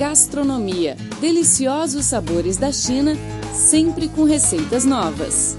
Gastronomia. Deliciosos sabores da China, sempre com receitas novas.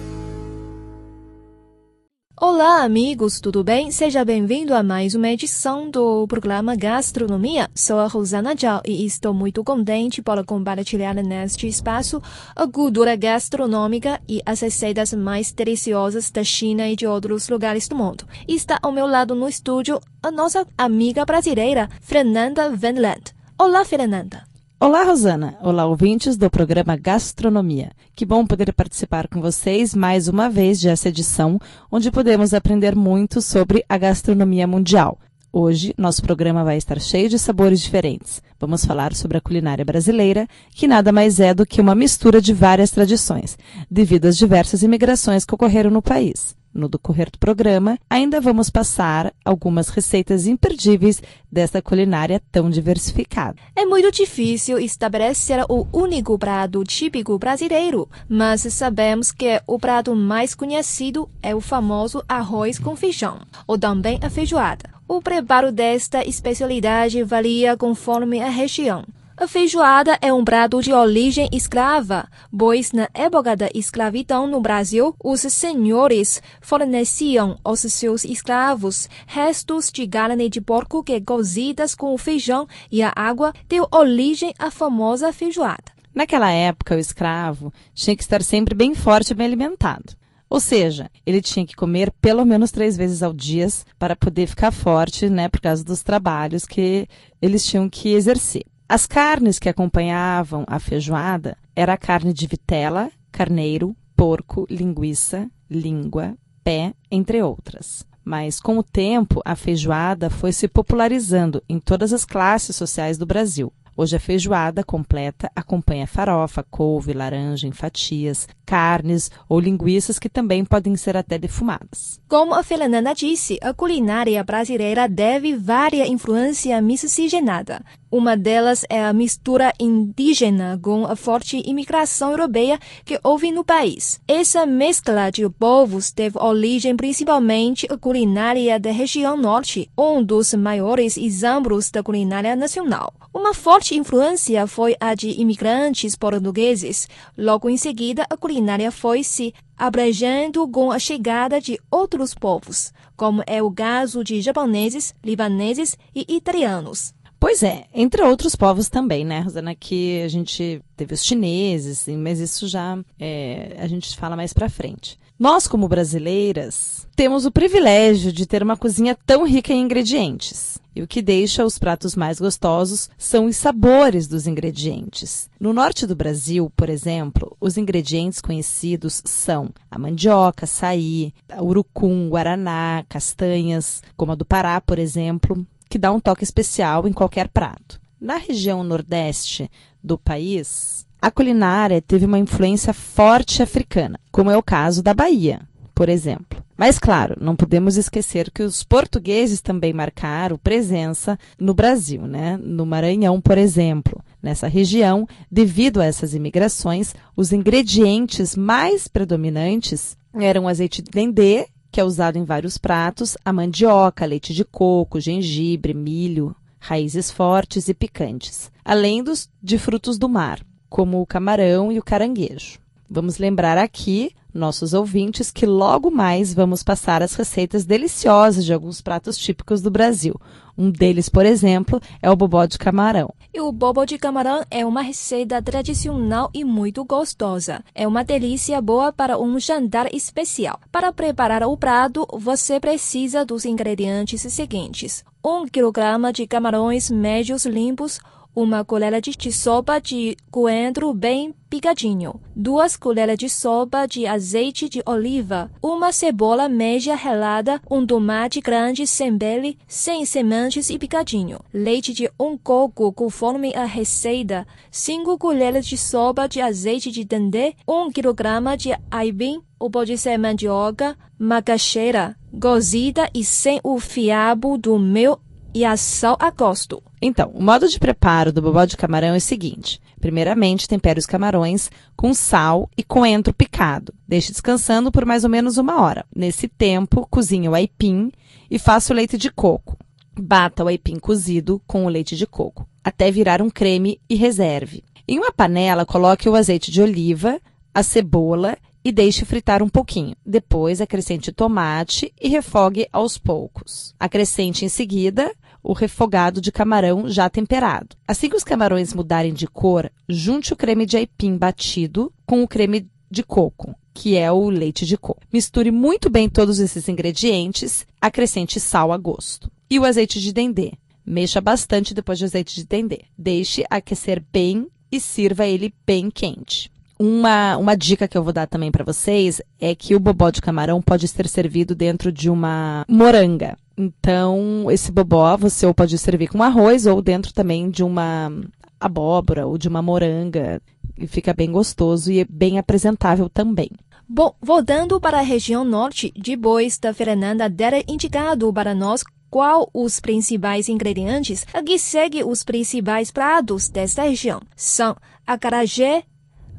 Olá, amigos, tudo bem? Seja bem-vindo a mais uma edição do programa Gastronomia. Sou a Rosana Zhao e estou muito contente por compartilhar neste espaço a cultura gastronômica e as receitas mais deliciosas da China e de outros lugares do mundo. Está ao meu lado no estúdio a nossa amiga brasileira, Fernanda Van Land. Olá, Fernanda. Olá, Rosana. Olá, ouvintes do programa Gastronomia. Que bom poder participar com vocês mais uma vez dessa edição, onde podemos aprender muito sobre a gastronomia mundial. Hoje, nosso programa vai estar cheio de sabores diferentes. Vamos falar sobre a culinária brasileira, que nada mais é do que uma mistura de várias tradições, devido às diversas imigrações que ocorreram no país. No decorrer do programa, ainda vamos passar algumas receitas imperdíveis desta culinária tão diversificada. É muito difícil estabelecer o único prato típico brasileiro, mas sabemos que o prato mais conhecido é o famoso arroz com feijão, ou também a feijoada. O preparo desta especialidade varia conforme a região. A feijoada é um prato de origem escrava, pois na época da escravidão no Brasil, os senhores forneciam aos seus escravos restos de carne de porco que cozidas com o feijão e a água deu origem à famosa feijoada. Naquela época, o escravo tinha que estar sempre bem forte e bem alimentado. Ou seja, ele tinha que comer pelo menos três vezes ao dia para poder ficar forte, né, por causa dos trabalhos que eles tinham que exercer. As carnes que acompanhavam a feijoada era a carne de vitela, carneiro, porco, linguiça, língua, pé, entre outras. Mas com o tempo, a feijoada foi se popularizando em todas as classes sociais do Brasil. Hoje a feijoada completa acompanha farofa, couve, laranja em fatias, carnes ou linguiças que também podem ser até defumadas. Como a Fernanda disse, a culinária brasileira deve várias influência miscigenada. Uma delas é a mistura indígena com a forte imigração europeia que houve no país. Essa mescla de povos teve origem principalmente a culinária da região norte, um dos maiores exemplos da culinária nacional. Uma forte influência foi a de imigrantes portugueses. Logo em seguida, a culinária foi se abrangendo com a chegada de outros povos, como é o caso de japoneses, libaneses e italianos. Pois é, entre outros povos também, né, Rosana? Que a gente teve os chineses, mas isso já é, a gente fala mais para frente. Nós, como brasileiras, temos o privilégio de ter uma cozinha tão rica em ingredientes. E o que deixa os pratos mais gostosos são os sabores dos ingredientes. No norte do Brasil, por exemplo, os ingredientes conhecidos são a mandioca, açaí, urucum, guaraná, castanhas, como a do Pará, por exemplo, que dá um toque especial em qualquer prato. Na região nordeste do país, a culinária teve uma influência forte africana, como é o caso da Bahia, por exemplo. Mas, claro, não podemos esquecer que os portugueses também marcaram presença no Brasil, né? No Maranhão, por exemplo. Nessa região, devido a essas imigrações, os ingredientes mais predominantes eram azeite de dendê que é usado em vários pratos, a mandioca, leite de coco, gengibre, milho, raízes fortes e picantes, além dos de frutos do mar, como o camarão e o caranguejo. Vamos lembrar aqui, nossos ouvintes, que logo mais vamos passar as receitas deliciosas de alguns pratos típicos do Brasil. Um deles, por exemplo, é o bobó de camarão. E o bobo de camarão é uma receita tradicional e muito gostosa. É uma delícia boa para um jantar especial. Para preparar o prato, você precisa dos ingredientes seguintes: 1 kg de camarões médios limpos, uma colher de sopa de coentro bem picadinho, duas colheres de sopa de azeite de oliva, uma cebola média relada, um tomate grande sem pele, sem sementes e picadinho, leite de um coco conforme a receita, cinco colheres de sopa de azeite de dendê, um quilograma de aipim, ou pode ser mandioca, macaxeira, cozida e sem o fiabo do mel e a sal a gosto. Então, o modo de preparo do bobó de camarão é o seguinte: primeiramente, tempere os camarões com sal e coentro picado. Deixe descansando por mais ou menos uma hora. Nesse tempo, cozinhe o aipim e faça o leite de coco. Bata o aipim cozido com o leite de coco, até virar um creme e reserve. Em uma panela, coloque o azeite de oliva, a cebola e deixe fritar um pouquinho. Depois, acrescente tomate e refogue aos poucos. Acrescente em seguida o refogado de camarão já temperado. Assim que os camarões mudarem de cor, junte o creme de aipim batido com o creme de coco, que é o leite de coco. Misture muito bem todos esses ingredientes, acrescente sal a gosto. E o azeite de dendê. Mexa bastante depois do azeite de dendê. Deixe aquecer bem e sirva ele bem quente. Uma, uma dica que eu vou dar também para vocês é que o bobó de camarão pode ser servido dentro de uma moranga. Então, esse bobó você pode servir com arroz ou dentro também de uma abóbora ou de uma moranga. E fica bem gostoso e é bem apresentável também. Bom, voltando para a região norte, depois da Fernanda ter indicado para nós qual os principais ingredientes, aqui segue os principais pratos desta região. São acarajé,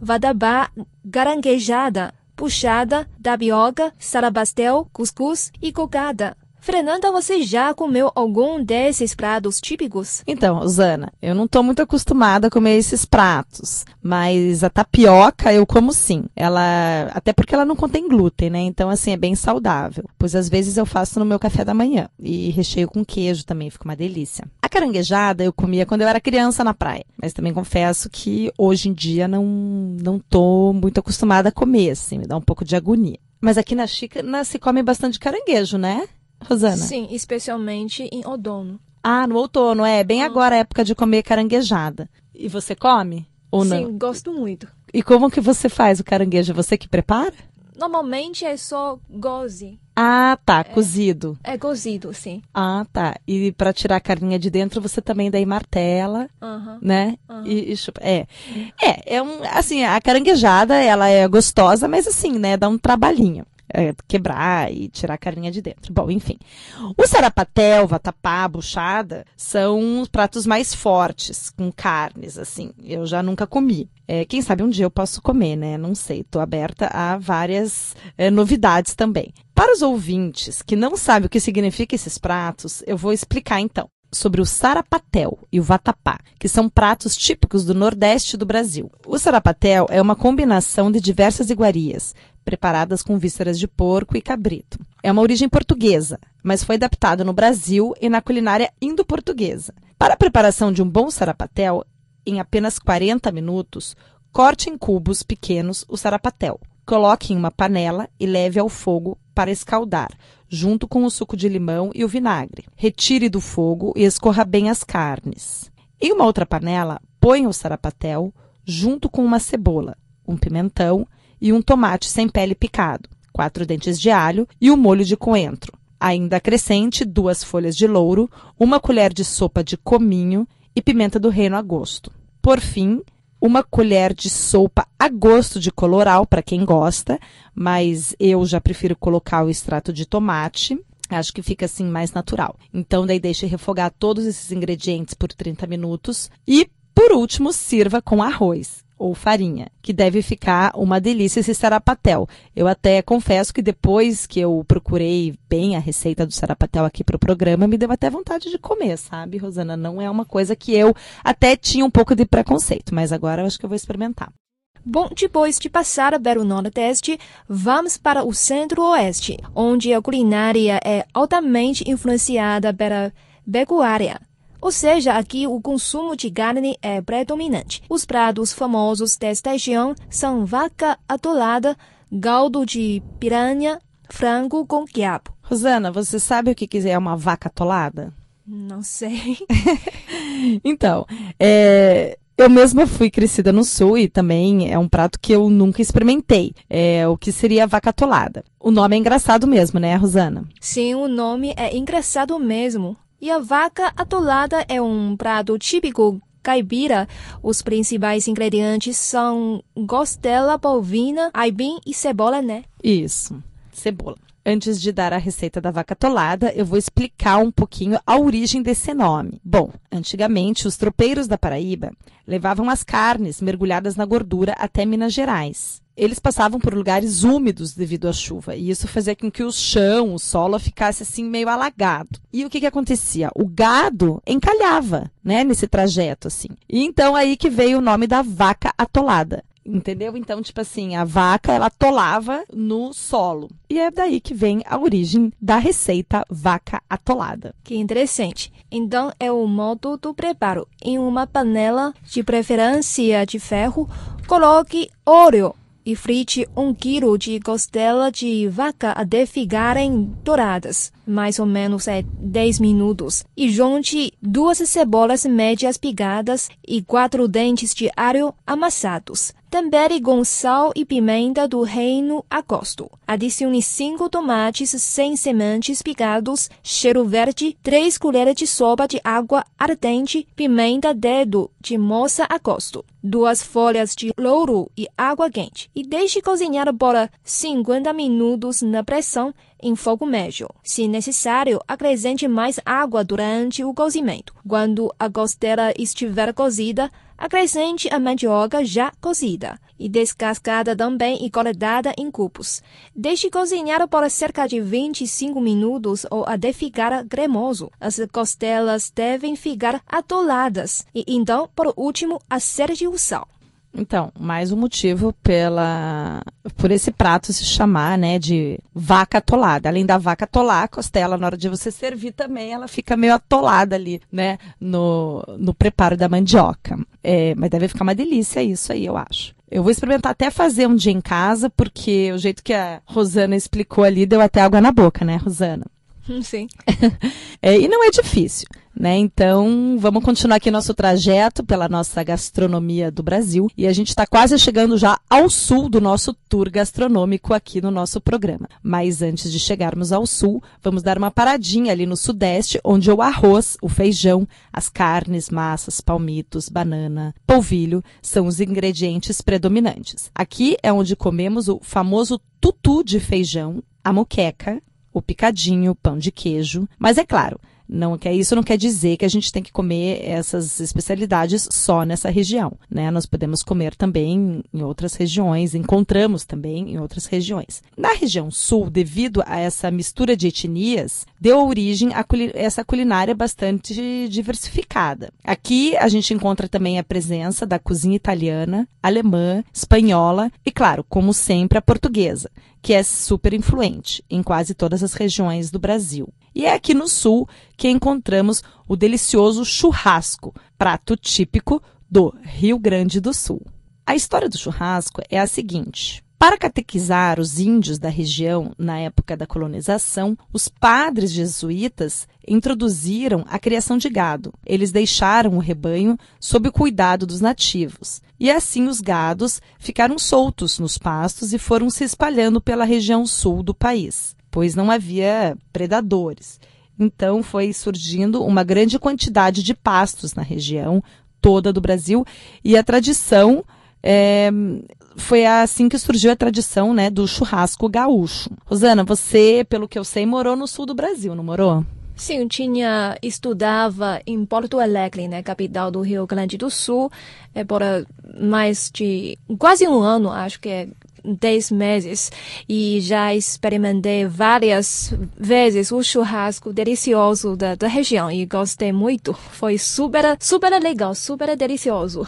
vadabá, caranguejada, puxada, tapioca, sarabastel, cuscuz e cocada. Fernanda, você já comeu algum desses pratos típicos? Então, Rosana, eu não estou muito acostumada a comer esses pratos, mas a tapioca eu como sim. Ela, até porque ela não contém glúten, né? Então, assim, é bem saudável. Pois às vezes eu faço no meu café da manhã e recheio com queijo também, fica uma delícia. A caranguejada eu comia quando eu era criança na praia, mas também confesso que hoje em dia não não tô muito acostumada a comer, assim, me dá um pouco de agonia. Mas aqui na Chica se come bastante caranguejo, né? Rosana? Sim, especialmente em outono. Ah, no outono, é. Bem agora a época de comer caranguejada. E você come? Ou não? Sim, gosto muito. E como que você faz o caranguejo? É você que prepara? Normalmente é só goze. Ah, tá, é, cozido. É cozido, sim. Ah, tá. E para tirar a carninha de dentro, você também daí martela, né? E, e chupa. É. É, é um, assim, a caranguejada, ela é gostosa, mas assim, né, dá um trabalhinho é, quebrar e tirar a carninha de dentro. Bom, enfim. O sarapatel, vatapá, buchada são os pratos mais fortes, com carnes, assim. Eu já nunca comi. É, quem sabe um dia eu posso comer, né? Não sei. Estou aberta a várias é, novidades também. Para os ouvintes que não sabem o que significa esses pratos, eu vou explicar então sobre o sarapatel e o vatapá, que são pratos típicos do Nordeste do Brasil. O sarapatel é uma combinação de diversas iguarias, preparadas com vísceras de porco e cabrito. É uma origem portuguesa, mas foi adaptado no Brasil e na culinária indo-portuguesa. Para a preparação de um bom sarapatel, em apenas 40 minutos, corte em cubos pequenos o sarapatel. Coloque em uma panela e leve ao fogo para escaldar, junto com o suco de limão e o vinagre. Retire do fogo e escorra bem as carnes. Em uma outra panela, ponha o sarapatel junto com uma cebola, um pimentão e um tomate sem pele picado, quatro dentes de alho e um molho de coentro. Ainda acrescente duas folhas de louro, uma colher de sopa de cominho e pimenta do reino a gosto. Por fim, uma colher de sopa a gosto de coloral, para quem gosta, mas eu já prefiro colocar o extrato de tomate. Acho que fica assim mais natural. Então, daí deixe refogar todos esses ingredientes por 30 minutos e, por último, sirva com arroz ou farinha, que deve ficar uma delícia esse sarapatel. Eu até confesso que depois que eu procurei bem a receita do sarapatel aqui para o programa, me deu até vontade de comer, sabe, Rosana? Não é uma coisa que eu até tinha um pouco de preconceito, mas agora eu acho que eu vou experimentar. Bom, depois de passar pelo Nordeste, vamos para o Centro-Oeste, onde a culinária é altamente influenciada pela pecuária. Ou seja, aqui o consumo de carne é predominante. Os pratos famosos desta região são vaca atolada, galdo de piranha, frango com quiabo. Rosana, você sabe o que é uma vaca atolada? Não sei. então, é, eu mesma fui crescida no sul e também é um prato que eu nunca experimentei. É o que seria vaca atolada. O nome é engraçado mesmo, né, Rosana? Sim, o nome é engraçado mesmo. E a vaca atolada é um prato típico caipira. Os principais ingredientes são costela bovina, aipim e cebola, né? Isso, cebola. Antes de dar a receita da vaca atolada, eu vou explicar um pouquinho a origem desse nome. Bom, antigamente os tropeiros da Paraíba levavam as carnes mergulhadas na gordura até Minas Gerais. Eles passavam por lugares úmidos devido à chuva, e isso fazia com que o chão, o solo ficasse assim meio alagado. E o que que acontecia? O gado encalhava, né, nesse trajeto assim. E então aí que veio o nome da vaca atolada. Entendeu? Então, tipo assim, a vaca ela atolava no solo. E é daí que vem a origem da receita vaca atolada. Que interessante. Então, é o modo do preparo. Em uma panela, de preferência de ferro, coloque óleo e frite um quilo de costela de vaca até ficarem douradas, mais ou menos é 10 minutos. E junte duas cebolas médias picadas e quatro dentes de alho amassados. Tempere com sal e pimenta do reino a gosto. Adicione cinco tomates sem sementes picados, cheiro verde, três colheres de sopa de água ardente, pimenta dedo de moça a gosto, duas folhas de louro e água quente. E deixe cozinhar por 50 minutos na pressão em fogo médio. Se necessário, acrescente mais água durante o cozimento. Quando a costela estiver cozida, acrescente a mandioca já cozida e descascada também e cortada em cubos. Deixe cozinhar por cerca de 25 minutos ou até ficar cremoso. As costelas devem ficar atoladas e então, por último, acerte o sal. Então, mais um motivo pela por esse prato se chamar, né, de vaca atolada. Além da vaca atolar, a costela na hora de você servir também, ela fica meio atolada ali, né, no, no preparo da mandioca. É, mas deve ficar uma delícia isso aí, eu acho. Eu vou experimentar até fazer um dia em casa, porque o jeito que a Rosana explicou ali deu até água na boca, né, Rosana? Sim. é, e não é difícil. Né? Então, vamos continuar aqui nosso trajeto pela nossa gastronomia do Brasil. E a gente está quase chegando já ao sul do nosso tour gastronômico aqui no nosso programa. Mas antes de chegarmos ao sul, vamos dar uma paradinha ali no sudeste, onde o arroz, o feijão, as carnes, massas, palmitos, banana, polvilho são os ingredientes predominantes. Aqui é onde comemos o famoso tutu de feijão, a moqueca, o picadinho, pão de queijo. Mas é claro, não quer isso não quer dizer que a gente tem que comer essas especialidades só nessa região, né? Nós podemos comer também em outras regiões, encontramos também em outras regiões. Na região sul, devido a essa mistura de etnias, deu origem a essa culinária bastante diversificada. Aqui a gente encontra também a presença da cozinha italiana, alemã, espanhola e, claro, como sempre, a portuguesa, que é super influente em quase todas as regiões do Brasil. E é aqui no sul que encontramos o delicioso churrasco, prato típico do Rio Grande do Sul. A história do churrasco é a seguinte: para catequizar os índios da região na época da colonização, os padres jesuítas introduziram a criação de gado. Eles deixaram o rebanho sob o cuidado dos nativos. E assim os gados ficaram soltos nos pastos e foram se espalhando pela região sul do país pois não havia predadores. Então foi surgindo uma grande quantidade de pastos na região toda do Brasil e a tradição é, foi assim que surgiu a tradição né, do churrasco gaúcho. Rosana, você, pelo que eu sei, morou no sul do Brasil, não morou? Sim, tinha estudava em Porto Alegre, né, capital do Rio Grande do Sul, é por mais de quase um ano, acho que é 10 meses e já experimentei várias vezes o churrasco delicioso da, da região e gostei muito. Foi super, super legal, super delicioso.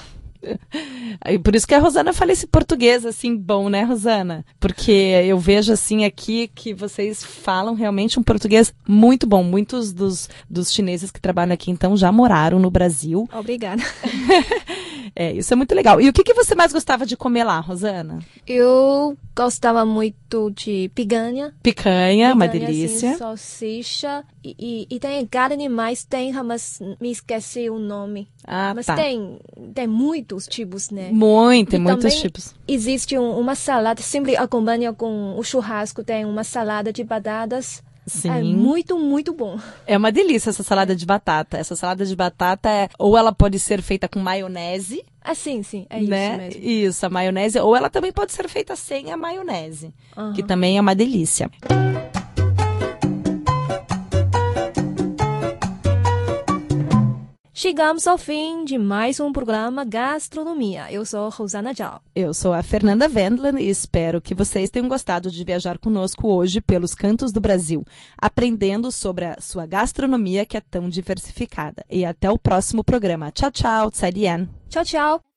Por isso que a Rosana fala esse português assim bom, né, Rosana? Porque eu vejo assim aqui que vocês falam realmente um português muito bom. Muitos dos, dos chineses que trabalham aqui então já moraram no Brasil. Obrigada. É, isso é muito legal. E o que, que você mais gostava de comer lá, Rosana? Eu gostava muito de picanha. Picanha, uma delícia. Assim, salsicha. E, e, e, tem carne, mas tem, mas me esqueci o nome. Ah, mas tá. tem, tem muitos tipos, né? Muito, tem muitos tipos. Existe um, uma salada, sempre acompanha com o churrasco, tem uma salada de batatas Sim. É muito, muito bom. É uma delícia essa salada de batata. Essa salada de batata é, ou ela pode ser feita com maionese. Ah, sim, sim, é né? isso mesmo. Isso, a maionese, ou ela também pode ser feita sem a maionese, uhum. que também é uma delícia. Chegamos ao fim de mais um programa Gastronomia. Eu sou Rosana Zhao. Eu sou a Fernanda Wendland e espero que vocês tenham gostado de viajar conosco hoje pelos cantos do Brasil, aprendendo sobre a sua gastronomia que é tão diversificada. E até o próximo programa. Tchau, tchau. Tsai Tchau, tchau.